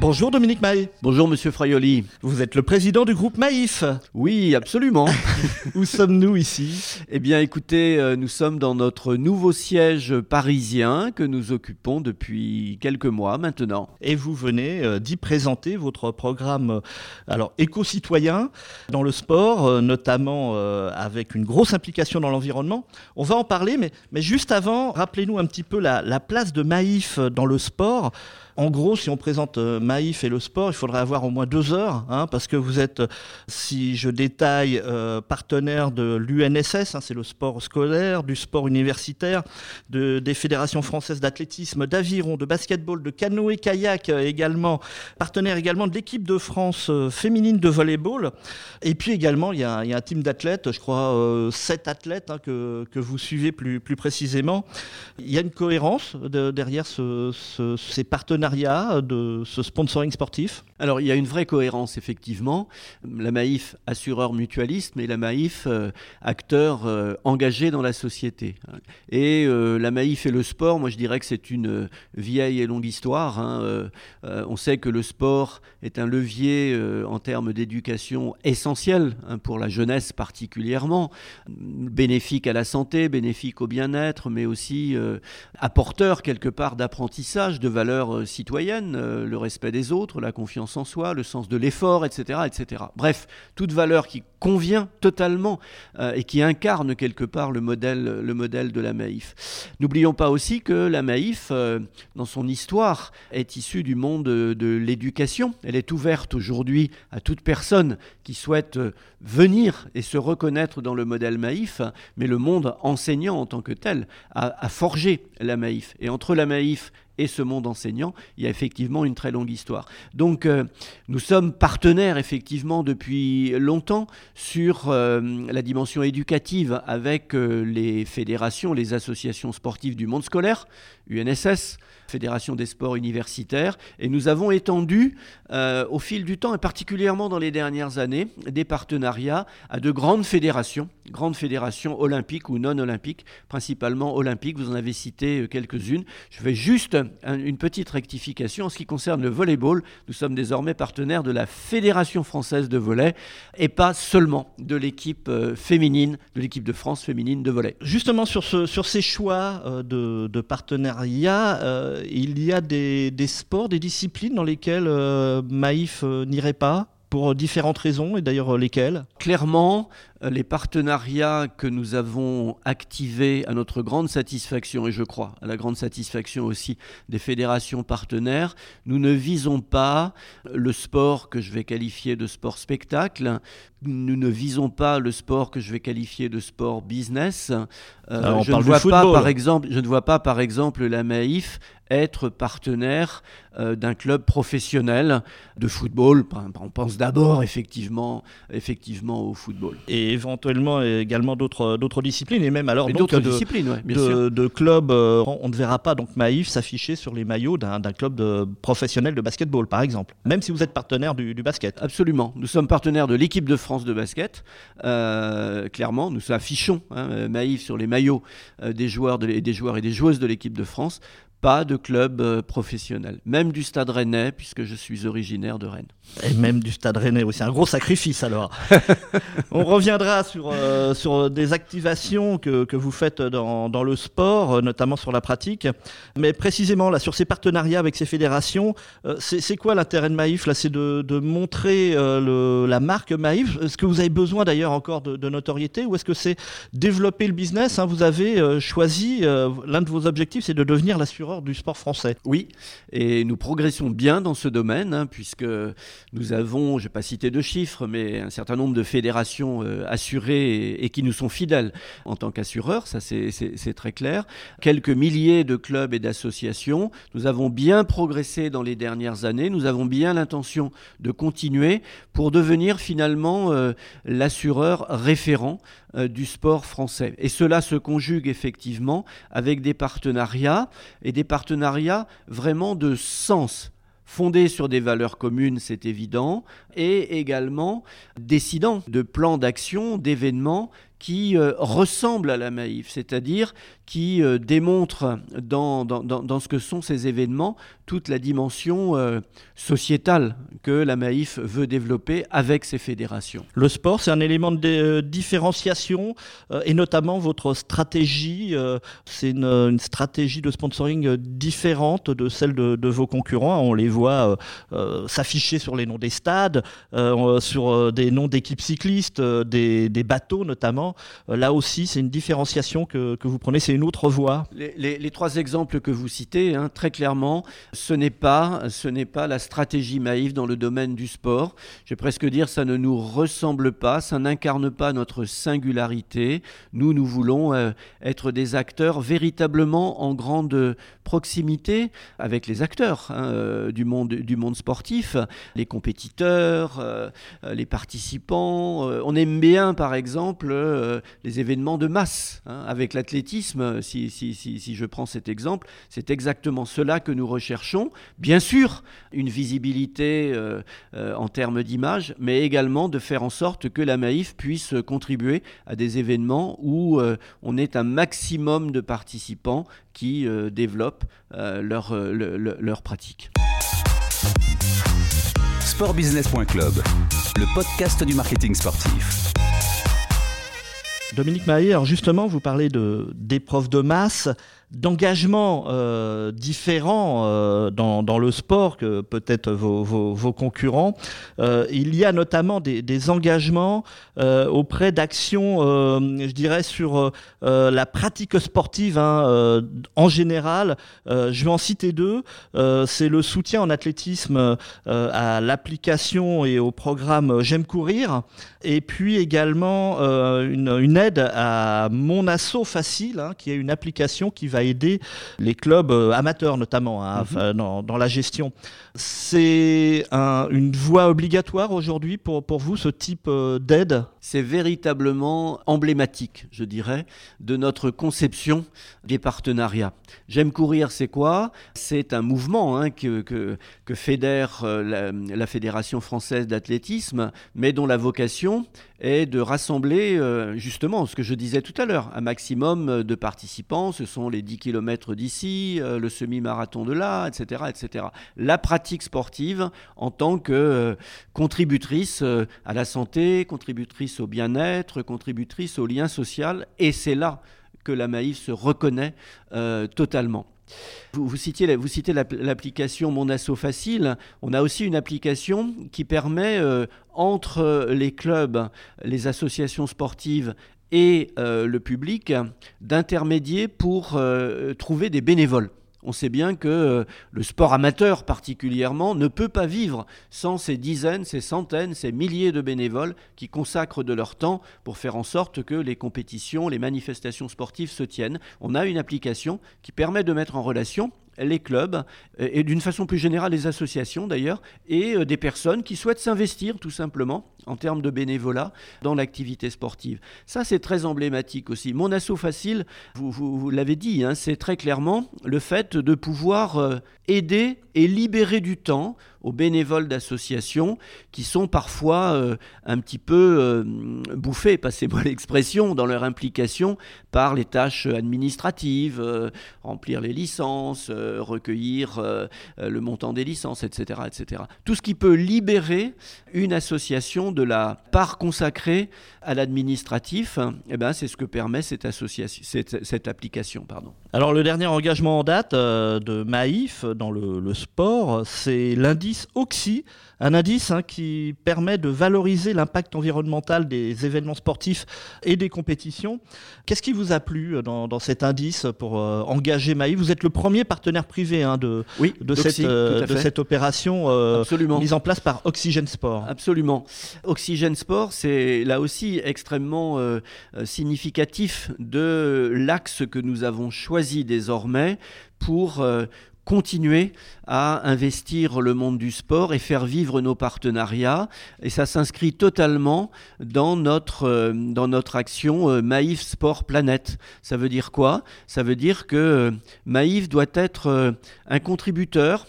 Bonjour Dominique Maï. Bonjour Monsieur Fraioli. Vous êtes le président du groupe Maïf. Oui, absolument. Où sommes-nous ici? Eh bien écoutez, euh, nous sommes dans notre nouveau siège parisien que nous occupons depuis quelques mois maintenant. Et vous venez euh, d'y présenter votre programme euh, alors éco-citoyen dans le sport, notamment avec une grosse implication dans l'environnement. On va en parler, mais, mais juste avant, rappelez-nous un petit peu la, la place de Maïf dans le sport. En gros, si on présente Maïf et le sport, il faudrait avoir au moins deux heures, hein, parce que vous êtes, si je détaille, euh, partenaire de l'UNSS, hein, c'est le sport scolaire, du sport universitaire, de, des fédérations françaises d'athlétisme, d'aviron, de basketball, de canoë-kayak euh, également, partenaire également de l'équipe de France féminine de volleyball. Et puis également, il y a, un team d'athlètes, je crois sept athlètes hein, que, que, vous suivez plus, plus précisément. Il y a une cohérence derrière ces partenariats de ce sponsoring sportif Alors, il y a une vraie cohérence, effectivement. La Maïf, assureur mutualiste, mais la Maïf, euh, acteur euh, engagé dans la société. Et euh, la Maïf et le sport, moi je dirais que c'est une vieille et longue histoire. Hein. on sait que le sport est un levier en termes d'éducation essentiel hein, pour la jeunesse particulièrement, bénéfique à la santé, bénéfique au bien-être, mais aussi apporteur quelque part d'apprentissage, de valeurs citoyenne, euh, le respect des autres, la confiance en soi, le sens de l'effort, etc., etc. Bref, toute valeur qui convient totalement euh, et qui incarne quelque part le modèle, le modèle de la Maïf. N'oublions pas aussi que la Maïf, euh, dans son histoire, est issue du monde de, l'éducation. Elle est ouverte aujourd'hui à toute personne qui souhaite venir et se reconnaître dans le modèle Maïf, mais le monde enseignant en tant que tel a, a forgé la Maïf. Et entre la Maïf et ce monde enseignant, il y a effectivement une très longue histoire. Donc euh, nous sommes partenaires effectivement depuis longtemps sur euh, la dimension éducative avec euh, les fédérations, les associations sportives du monde scolaire, UNSS, Fédération des sports universitaires, et nous avons étendu au fil du temps, et particulièrement dans les dernières années, des partenariats à de grandes fédérations, grandes fédérations olympiques ou non olympiques, principalement olympiques, vous en avez cité quelques-unes. Je vais juste une petite rectification en ce qui concerne le volleyball. Nous sommes désormais partenaires de la Fédération française de volley et pas seulement de l'équipe euh, féminine, de l'équipe de France féminine de volley. Justement, sur, ce, sur ces choix euh, de, de euh, il y a des, sports, des disciplines dans lesquelles Maïf n'irait pas pour différentes raisons, et d'ailleurs lesquelles? Clairement, euh, les partenariats que nous avons activés à notre grande satisfaction, et je crois à la grande satisfaction aussi des fédérations partenaires, nous ne visons pas le sport que je vais qualifier de sport spectacle, nous ne visons pas le sport que je vais qualifier de sport business. Euh, je, ne vois pas, par exemple, je ne vois pas, par exemple, la Maïf être partenaire euh, d'un club professionnel de football. On pense d'abord effectivement, effectivement au football. Et éventuellement également d'autres d'autres disciplines et même alors d'autres disciplines, de, de, clubs. Euh, on ne verra pas donc Maïf s'afficher sur les maillots d'un club de, professionnel de basketball par exemple, même si vous êtes partenaire du, du basket. Absolument. Nous sommes partenaires de l'équipe de France de basket. Euh, clairement, nous affichons hein, Maïf sur les maillots des joueurs des joueurs et des joueuses de l'équipe de France pas de club euh, professionnel, même du Stade Rennais, puisque je suis originaire de Rennes. Et même du Stade Rennais aussi, un gros sacrifice alors. On reviendra sur, euh, sur des activations que, que vous faites dans, dans, le sport, euh, notamment sur la pratique. Mais précisément là, sur ces partenariats avec ces fédérations, c'est quoi l'intérêt de Maïf là? C'est de, de, montrer le, la marque Maïf? Est-ce que vous avez besoin d'ailleurs encore de, de, notoriété? Ou est-ce que c'est développer le business hein? Vous avez choisi, l'un de vos objectifs, c'est de devenir l'assureur du sport français. Oui, et nous progressons bien dans ce domaine, hein, puisque nous avons, je ne vais pas citer de chiffres, mais un certain nombre de fédérations euh, assurées et, qui nous sont fidèles en tant qu'assureurs, ça c'est très clair. Quelques milliers de clubs et d'associations. Nous avons bien progressé dans les dernières années, nous avons bien l'intention de continuer pour devenir finalement euh, l'assureur référent euh, du sport français. Et cela se conjugue effectivement avec des partenariats et des partenariats vraiment de sens. Fondés sur des valeurs communes, c'est évident, et également décidant de plans d'action, d'événements qui ressemble à la Maïf, c'est-à-dire qui démontre dans, dans, dans, ce que sont ces événements toute la dimension sociétale que la Maïf veut développer avec ses fédérations. Le sport, c'est un élément de différenciation et notamment votre stratégie, c'est une, stratégie de sponsoring différente de celle de, de vos concurrents. On les voit s'afficher sur les noms des stades, euh, sur euh, des noms d'équipes cyclistes, euh, des, bateaux notamment. Là aussi, c'est une différenciation que, vous prenez, c'est une autre voie. Les, trois exemples que vous citez, hein, très clairement, ce n'est pas, pas la stratégie Maïf dans le domaine du sport. Je vais presque dire, ça ne nous ressemble pas, ça n'incarne pas notre singularité. Nous, nous voulons être des acteurs véritablement en grande proximité avec les acteurs hein, du, monde, du monde sportif, les compétiteurs, euh, euh, les participants. Euh, on aime bien, par exemple, les événements de masse. Hein, avec l'athlétisme, si, je prends cet exemple, c'est exactement cela que nous recherchons. Bien sûr, une visibilité en termes d'image, mais également de faire en sorte que la Maïf puisse contribuer à des événements où on est un maximum de participants qui développent leur, leur pratique sportbusiness.club, le podcast du marketing sportif. Dominique Maillet, alors justement, vous parlez d'épreuves de masse d'engagement euh, différents euh, dans, le sport que peut-être vos, vos, concurrents. Euh, il y a notamment des, engagements euh, auprès d'actions, je dirais, sur la pratique sportive hein, en général. je vais en citer deux. C'est le soutien en athlétisme à l'application et au programme J'aime courir. Et puis également une, une, aide à Mon Assaut Facile, hein, qui est une application qui va aider les clubs euh, amateurs notamment hein, mhm. dans, la gestion. C'est une voie obligatoire aujourd'hui pour, pour vous, ce type euh, d'aide? C'est véritablement emblématique, je dirais, de notre conception des partenariats. J'aime courir, c'est quoi? C'est un mouvement hein, que, que, fédère euh, la, Fédération française d'athlétisme, mais dont la vocation est de rassembler justement ce que je disais tout à l'heure, un maximum de participants, ce sont les 10 km d'ici, euh, le semi-marathon de là, etc., etc. La pratique sportive en tant que euh, contributrice euh, à la santé, contributrice au bien-être, contributrice au lien social, et c'est là que la Maïf se reconnaît totalement. Vous, citez l'application Mon Asso Facile. On a aussi une application qui permet, entre les clubs, les associations sportives et euh, le public d'intermédier pour euh, trouver des bénévoles. On sait bien que euh, le sport amateur particulièrement ne peut pas vivre sans ces dizaines, ces centaines, ces milliers de bénévoles qui consacrent de leur temps pour faire en sorte que les compétitions, les manifestations sportives se tiennent. On a une application qui permet de mettre en relation les clubs et d'une façon plus générale les associations d'ailleurs et des personnes qui souhaitent s'investir tout simplement en termes de bénévolat dans l'activité sportive. Ça, c'est très emblématique aussi. Mon assaut facile, vous, l'avez dit, hein, c'est très clairement le fait de pouvoir euh, aider et libérer du temps aux bénévoles d'associations qui sont parfois euh, un petit peu euh, bouffés, passez-moi l'expression, dans leur implication par les tâches administratives, remplir les licences, recueillir le montant des licences, etc., etc. Tout ce qui peut libérer une association de la part consacrée à l'administratif, eh ben, c'est ce que permet cette, association, cette, application. Alors le dernier engagement en date euh, de Maïf dans le sport, c'est l'indice OXY un indice hein, qui permet de valoriser l'impact environnemental des événements sportifs et des compétitions. Qu'est-ce qui vous a plu euh, dans, cet indice pour euh, engager Maï? Vous êtes le premier partenaire privé hein, de, de, cette, euh, de, cette, opération mise en place par Oxygène Sport. Absolument. Oxygène Sport, c'est là aussi extrêmement significatif de l'axe que nous avons choisi désormais pour continuer à investir le monde du sport et faire vivre nos partenariats. Et ça s'inscrit totalement dans notre, euh, dans notre action euh, Maïf Sport Planète. Ça veut dire quoi? Ça veut dire que euh, Maïf doit être un contributeur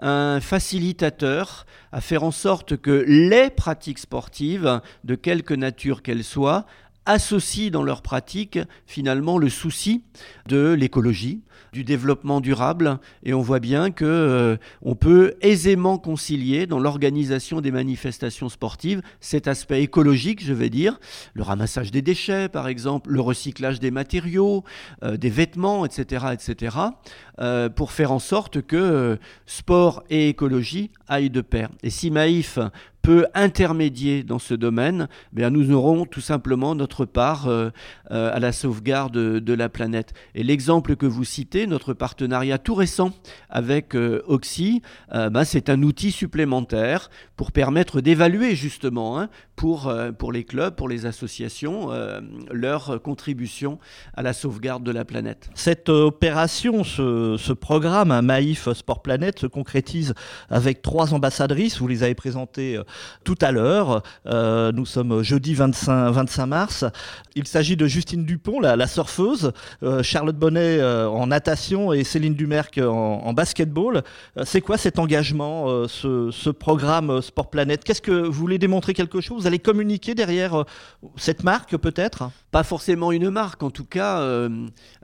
un facilitateur à faire en sorte que les pratiques sportives, de quelque nature qu'elles soient, associent dans leur pratique finalement le souci de l'écologie, du développement durable et on voit bien que euh, on peut aisément concilier dans l'organisation des manifestations sportives cet aspect écologique, je vais dire, le ramassage des déchets par exemple, le recyclage des matériaux, euh, des vêtements, etc., etc., euh, pour faire en sorte que sport et écologie aillent de pair. Et si Maïf peut intermédier dans ce domaine, bien nous aurons tout simplement notre part euh, euh, à la sauvegarde de, la planète. Et l'exemple que vous citez, notre partenariat tout récent avec euh, Oxy, ben, c'est un outil supplémentaire pour permettre d'évaluer justement hein, pour, pour les clubs, pour les associations, leur contribution à la sauvegarde de la planète. Cette opération, ce, programme, un Maïf Sport Planète, se concrétise avec trois ambassadrices. Vous les avez présentées tout à l'heure. Euh, nous sommes jeudi 25, 25 mars. Il s'agit de Justine Dupont, la, surfeuse, euh, Charlotte Bonnet euh, en natation et Céline Dumerc en, basketball. C'est quoi cet engagement, ce, programme Sport Planète? Qu'est-ce que vous voulez démontrer quelque chose? Vous allez communiquer derrière cette marque peut-être? Pas forcément une marque, en tout cas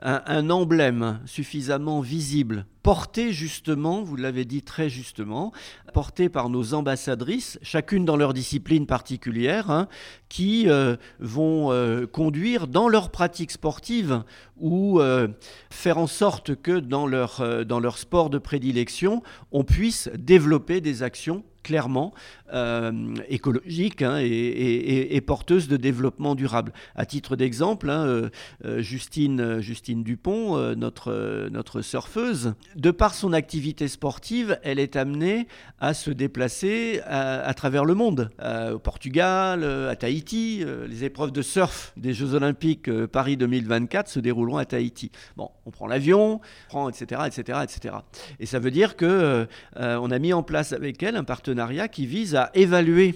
un emblème suffisamment visible porté justement, vous l'avez dit très justement, porté par nos ambassadrices, chacune dans leur discipline particulière, hein, qui euh, vont euh, conduire dans leur pratique sportive ou euh, faire en sorte que dans leur, dans leur sport de prédilection, on puisse développer des actions clairement euh, écologique hein, et, porteuse de développement durable. À titre d'exemple, hein, euh, euh, Justine, Justine Dupont, notre, notre surfeuse, de par son activité sportive, elle est amenée à se déplacer à, travers le monde, au Portugal, à Tahiti. les épreuves de surf des Jeux Olympiques Paris 2024 se dérouleront à Tahiti. Bon, on prend l'avion, prend etc., etc., etc. Et ça veut dire que on a mis en place avec elle un partenariat qui vise à évaluer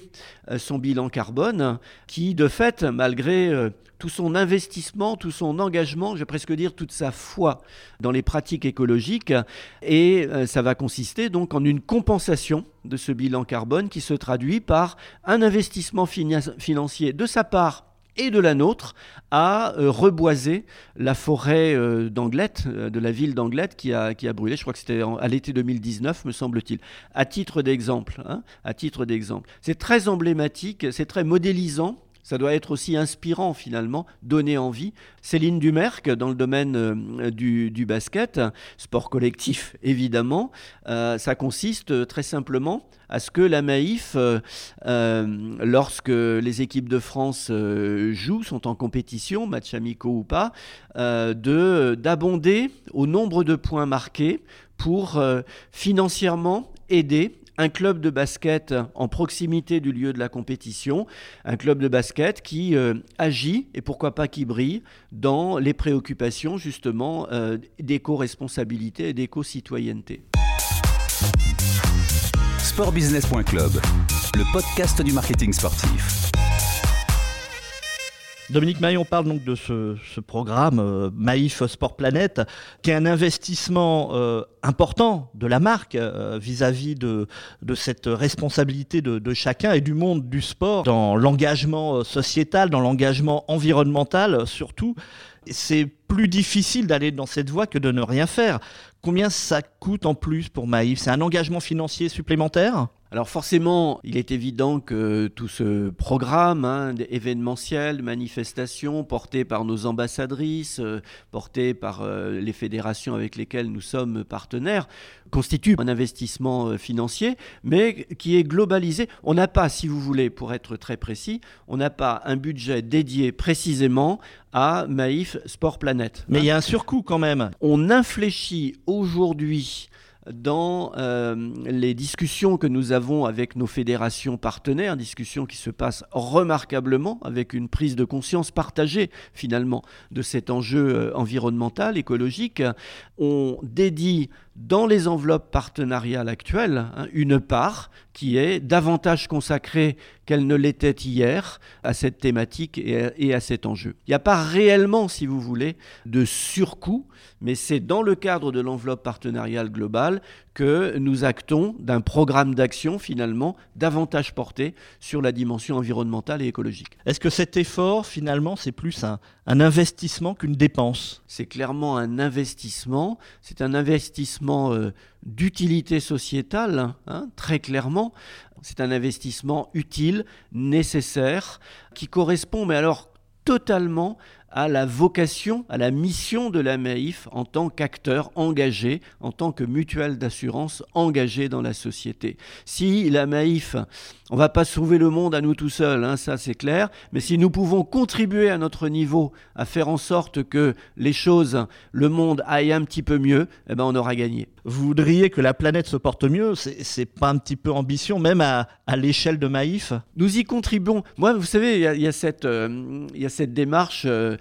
euh, son bilan carbone, qui de fait, malgré euh, tout son investissement, tout son engagement, je vais presque dire toute sa foi dans les pratiques écologiques, et euh, ça va consister donc en une compensation de ce bilan carbone qui se traduit par un investissement financier de sa part et de la nôtre à euh, reboiser la forêt euh, d'Anglette, euh, de la ville d'Anglette qui a, brûlé. Je crois que c'était à l'été 2019, me semble-t-il. À titre d'exemple, hein, à titre d'exemple, c'est très emblématique, c'est très modélisant ça doit être aussi inspirant finalement, donner envie. Céline Dumerc, dans le domaine euh, du, basket, sport collectif évidemment, euh, ça consiste euh, très simplement à ce que la Maïf, lorsque les équipes de France jouent, sont en compétition, match amicaux ou pas, de d'abonder au nombre de points marqués pour financièrement aider un club de basket en proximité du lieu de la compétition, un club de basket qui euh, agit, et pourquoi pas qui brille, dans les préoccupations justement euh, d'éco-responsabilité et d'éco-citoyenneté. Sportbusiness.club, le podcast du marketing sportif. Dominique Maillon parle donc de ce, programme euh, Maïf Sport Planète, qui est un investissement euh, important de la marque euh, vis-à-vis de, cette responsabilité de, chacun et du monde du sport dans l'engagement sociétal, dans l'engagement environnemental surtout. C'est plus difficile d'aller dans cette voie que de ne rien faire. Combien ça coûte en plus pour Maïf? C'est un engagement financier supplémentaire? Alors forcément, il est évident que tout ce programme hein, événementiel, manifestation, porté par nos ambassadrices, euh, porté par euh, les fédérations avec lesquelles nous sommes partenaires, constitue un investissement euh, financier, mais qui est globalisé. On n'a pas, si vous voulez, pour être très précis, on n'a pas un budget dédié précisément à Maïf Sport Planète. Mais il y a un surcoût quand même. On infléchit aujourd'hui dans euh, les discussions que nous avons avec nos fédérations partenaires, discussions qui se passent remarquablement avec une prise de conscience partagée finalement de cet enjeu euh, environnemental, écologique. On dédie dans les enveloppes partenariales actuelles hein, une part qui est davantage consacrée qu'elle ne l'était hier à cette thématique et à, cet enjeu. Il n'y a pas réellement, si vous voulez, de surcoût, mais c'est dans le cadre de l'enveloppe partenariale globale que nous actons d'un programme d'action finalement davantage porté sur la dimension environnementale et écologique. Est-ce que cet effort finalement c'est plus un, investissement qu'une dépense? C'est clairement un investissement, c'est un investissement euh, d'utilité sociétale, hein, très clairement. C'est un investissement utile, nécessaire, qui correspond, mais alors totalement à la vocation, à la mission de la MAIF en tant qu'acteur engagé, en tant que mutuelle d'assurance engagé dans la société. Si la MAIF, on va pas sauver le monde à nous tout seuls, hein, ça c'est clair, mais si nous pouvons contribuer à notre niveau à faire en sorte que les choses, le monde aille un petit peu mieux, eh ben on aura gagné. Vous voudriez que la planète se porte mieux C'est pas un petit peu ambition, même à, l'échelle de Maïf Nous y contribuons. Moi, vous savez, il y, a cette, euh, cette démarche euh,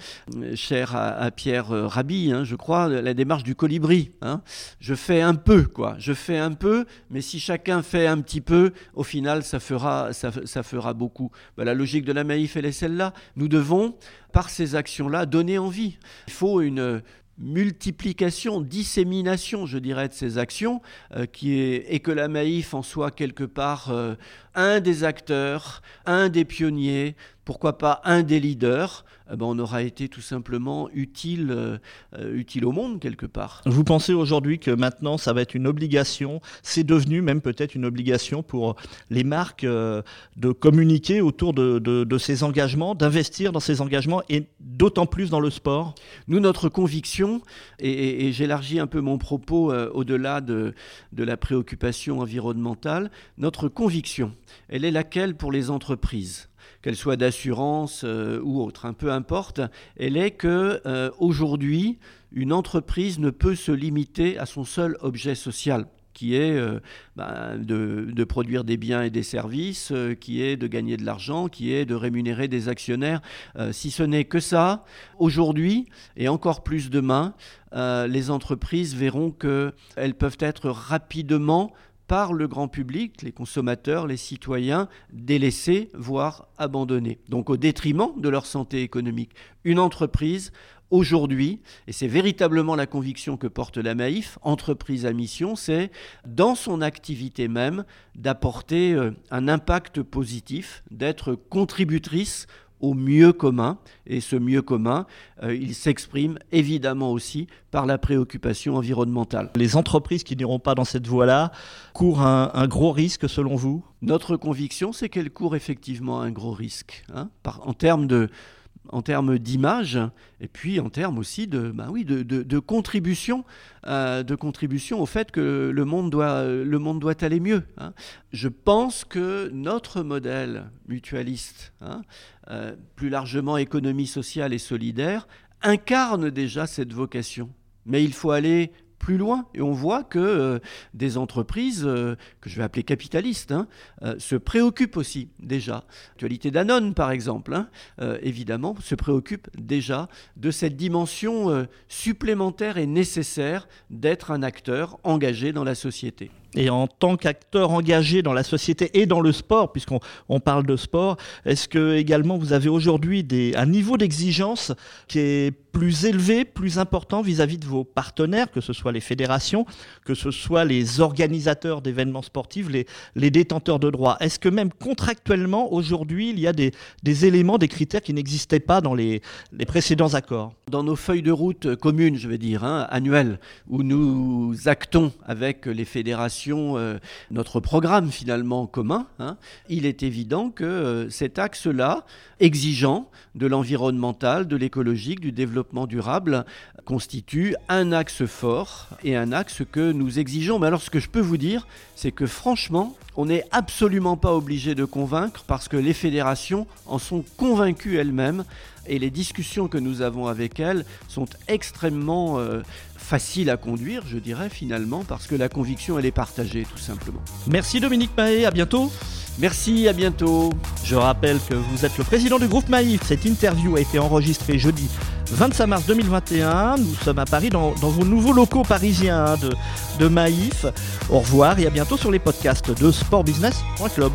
chère à, Pierre euh, Rabhi, hein, je crois, la démarche du colibri. Hein. Je fais un peu, quoi. Je fais un peu, mais si chacun fait un petit peu, au final, ça fera, ça, fera beaucoup. Ben, la logique de la Maïf, elle est celle-là. Nous devons, par ces actions-là, donner envie. Il faut une, multiplication, dissémination, je dirais, de ces actions, euh, et que la Maïf en soit quelque part euh, un des acteurs, un des pionniers, pourquoi pas un des leaders, eh ben on aura été tout simplement utile, euh, utile au monde quelque part. Vous pensez aujourd'hui que maintenant ça va être une obligation, c'est devenu même peut-être une obligation pour les marques euh, de communiquer autour de, de, ces engagements, d'investir dans ces engagements et d'autant plus dans le sport? Nous, notre conviction, et, j'élargis un peu mon propos euh, au-delà de, de la préoccupation environnementale, notre conviction, elle est laquelle pour les entreprises? Qu'elle soit d'assurance euh, ou autre, hein, peu importe, elle est que euh, aujourd'hui, une entreprise ne peut se limiter à son seul objet social qui est euh, ben, de, produire des biens et des services, qui est de gagner de l'argent, qui est de rémunérer des actionnaires. si ce n'est que ça, aujourd'hui, et encore plus demain, les entreprises verront qu'elles peuvent être rapidement par le grand public, les consommateurs, les citoyens, délaissés, voire abandonnés. Donc au détriment de leur santé économique. Une entreprise, aujourd'hui, et c'est véritablement la conviction que porte la Maïf, entreprise à mission, c'est dans son activité même d'apporter euh, un impact positif, d'être contributrice au mieux commun. Et ce mieux commun, euh, il s'exprime évidemment aussi par la préoccupation environnementale. Les entreprises qui n'iront pas dans cette voie-là courent un, gros risque selon vous? Notre conviction, c'est qu'elles courent effectivement un gros risque. Hein, en termes de, en termes d'image et puis en termes aussi de, bah oui, de, de, contribution, euh, de contribution au fait que le monde doit, le monde doit aller mieux. Hein. Je pense que notre modèle mutualiste, hein, euh, plus largement économie sociale et solidaire, incarne déjà cette vocation. Mais il faut aller plus loin. Et on voit que euh, des entreprises, euh, que je vais appeler capitalistes, hein, euh, se préoccupent aussi déjà. L'actualité Danone, par exemple, hein, évidemment, se préoccupe déjà de cette dimension supplémentaire et nécessaire d'être un acteur engagé dans la société. Et en tant qu'acteur engagé dans la société et dans le sport, puisqu'on parle de sport, est-ce que également vous avez aujourd'hui un niveau d'exigence qui est plus élevé, plus important vis-à-vis de vos partenaires, que ce soit les fédérations, que ce soit les organisateurs d'événements sportifs, les, détenteurs de droits? Est-ce que même contractuellement, aujourd'hui, il y a des, éléments, des critères qui n'existaient pas dans les, précédents accords? Dans nos feuilles de route communes, je vais dire, hein, annuelles, où nous actons avec les fédérations, euh, notre programme finalement commun, hein, il est évident que euh, cet axe-là, exigeant de l'environnemental, de l'écologique, du développement durable, constitue un axe fort et un axe que nous exigeons. Mais alors ce que je peux vous dire, c'est que franchement, on n'est absolument pas obligé de convaincre parce que les fédérations en sont convaincues elles-mêmes et les discussions que nous avons avec elles sont extrêmement euh, faciles à conduire, je dirais finalement, parce que la conviction, elle est partagée tout simplement. Merci Dominique Mahé, à bientôt. Merci, à bientôt. Je rappelle que vous êtes le président du groupe Maïf. Cette interview a été enregistrée jeudi 25 mars 2021. Nous sommes à Paris dans, vos nouveaux locaux parisiens de, de Maïf. Au revoir et à bientôt sur les podcasts de sportbusiness.club.